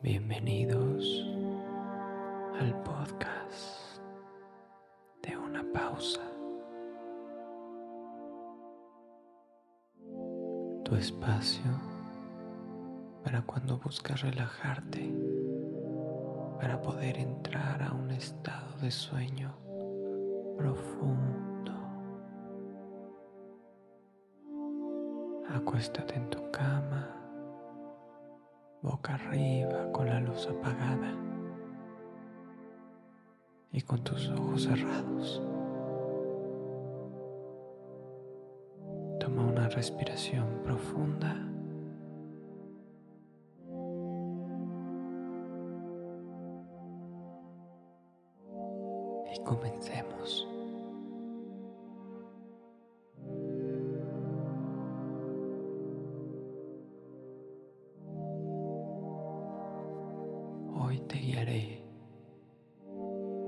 Bienvenidos al podcast de una pausa. Tu espacio para cuando buscas relajarte, para poder entrar a un estado de sueño profundo. Acuéstate en tu cama boca arriba con la luz apagada y con tus ojos cerrados. Toma una respiración profunda. Y comencemos. Hoy te guiaré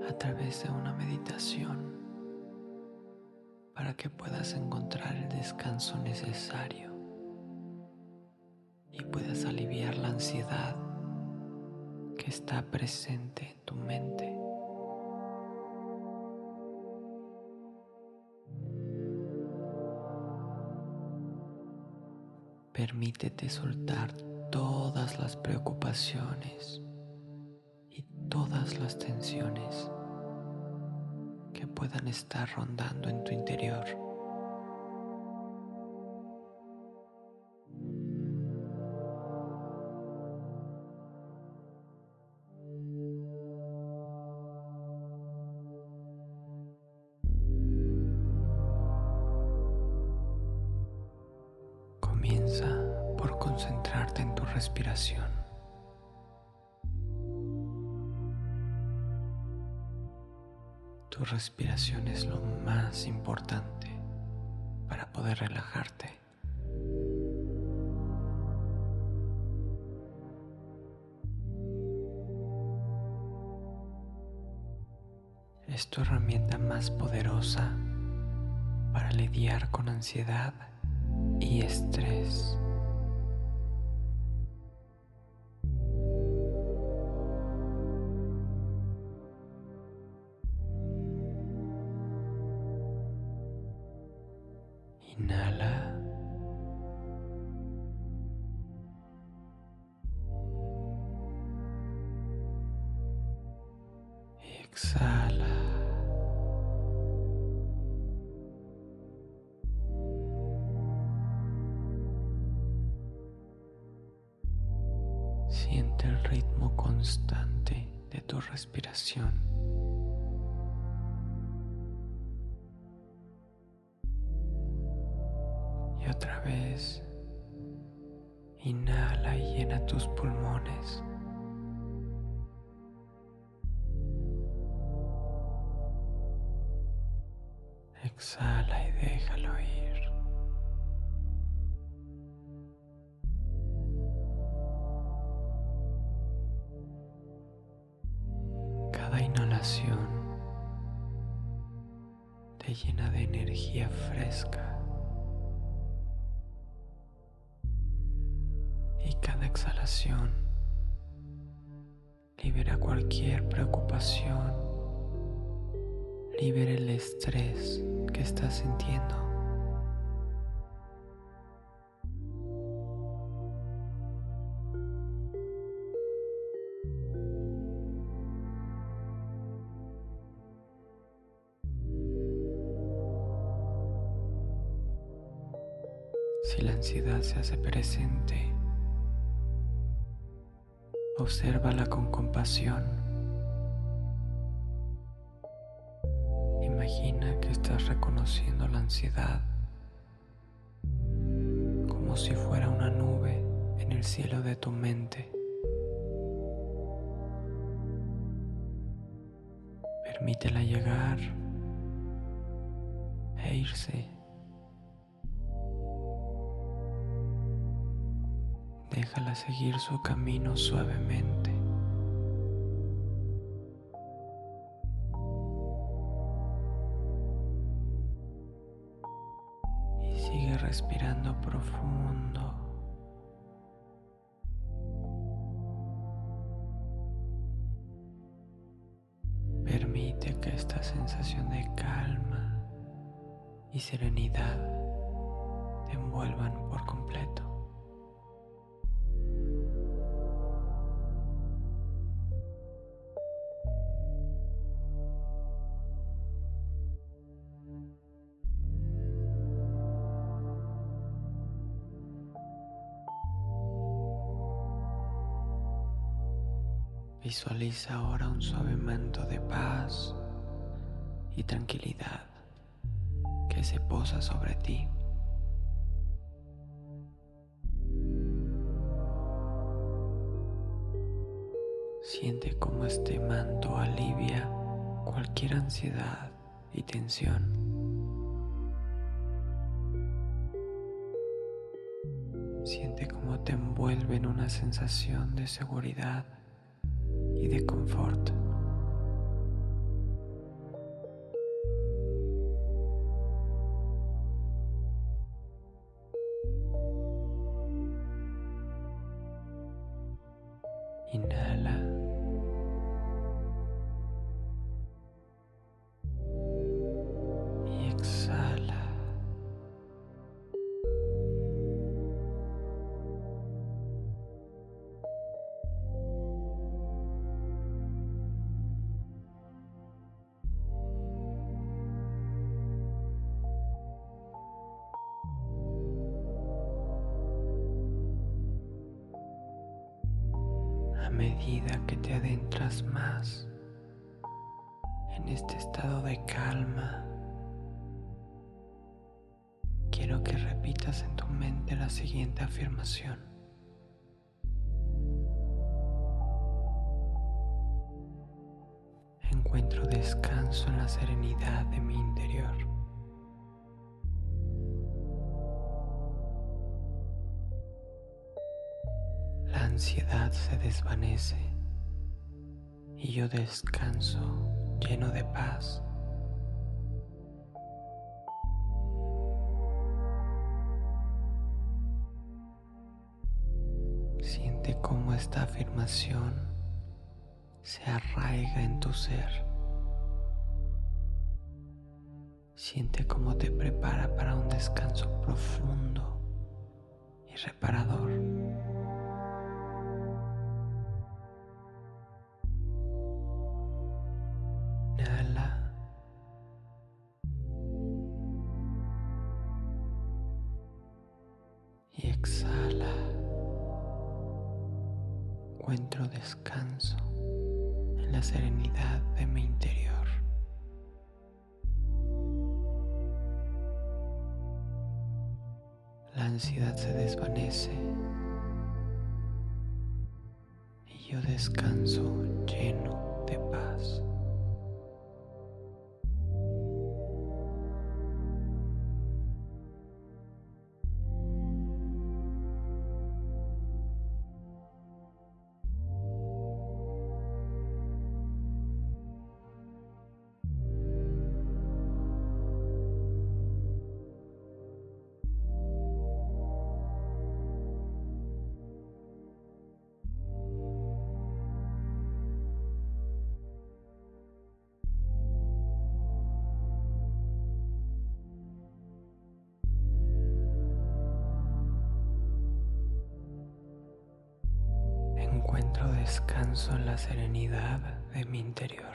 a través de una meditación para que puedas encontrar el descanso necesario y puedas aliviar la ansiedad que está presente en tu mente. Permítete soltar todas las preocupaciones todas las tensiones que puedan estar rondando en tu interior. Tu respiración es lo más importante para poder relajarte. Es tu herramienta más poderosa para lidiar con ansiedad y estrés. Inhala. Otra vez, inhala y llena tus pulmones. Exhala y déjalo ir. Libera cualquier preocupación, libera el estrés que estás sintiendo. Si la ansiedad se hace presente, obsérvala con compasión. Imagina que estás reconociendo la ansiedad como si fuera una nube en el cielo de tu mente. Permítela llegar e irse. Déjala seguir su camino suavemente. Y sigue respirando profundo. Visualiza ahora un suave manto de paz y tranquilidad que se posa sobre ti. Siente cómo este manto alivia cualquier ansiedad y tensión. Siente cómo te envuelve en una sensación de seguridad y de confort. Medida que te adentras más en este estado de calma, quiero que repitas en tu mente la siguiente afirmación. Encuentro descanso en la serenidad de mi interior. Ansiedad se desvanece y yo descanso lleno de paz. Siente cómo esta afirmación se arraiga en tu ser. Siente cómo te prepara para un descanso profundo y reparador. Y exhala. Encuentro descanso en la serenidad de mi interior. La ansiedad se desvanece y yo descanso lleno de paz. Encuentro descanso en la serenidad de mi interior.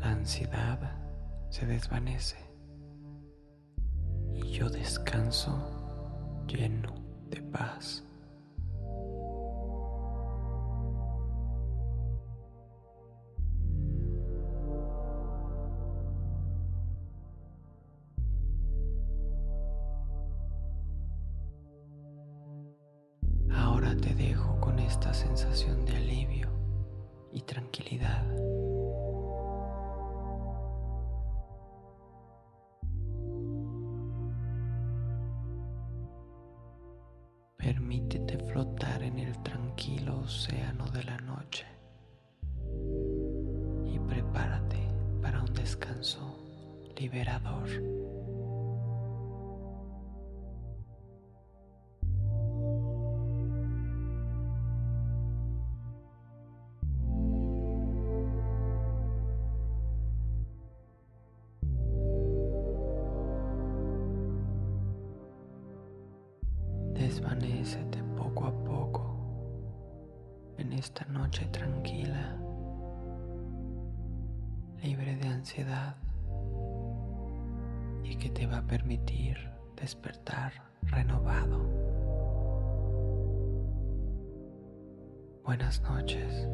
La ansiedad se desvanece y yo descanso lleno de paz. Te dejo con esta sensación de alivio y tranquilidad. Desvanécete poco a poco en esta noche tranquila, libre de ansiedad y que te va a permitir despertar renovado. Buenas noches.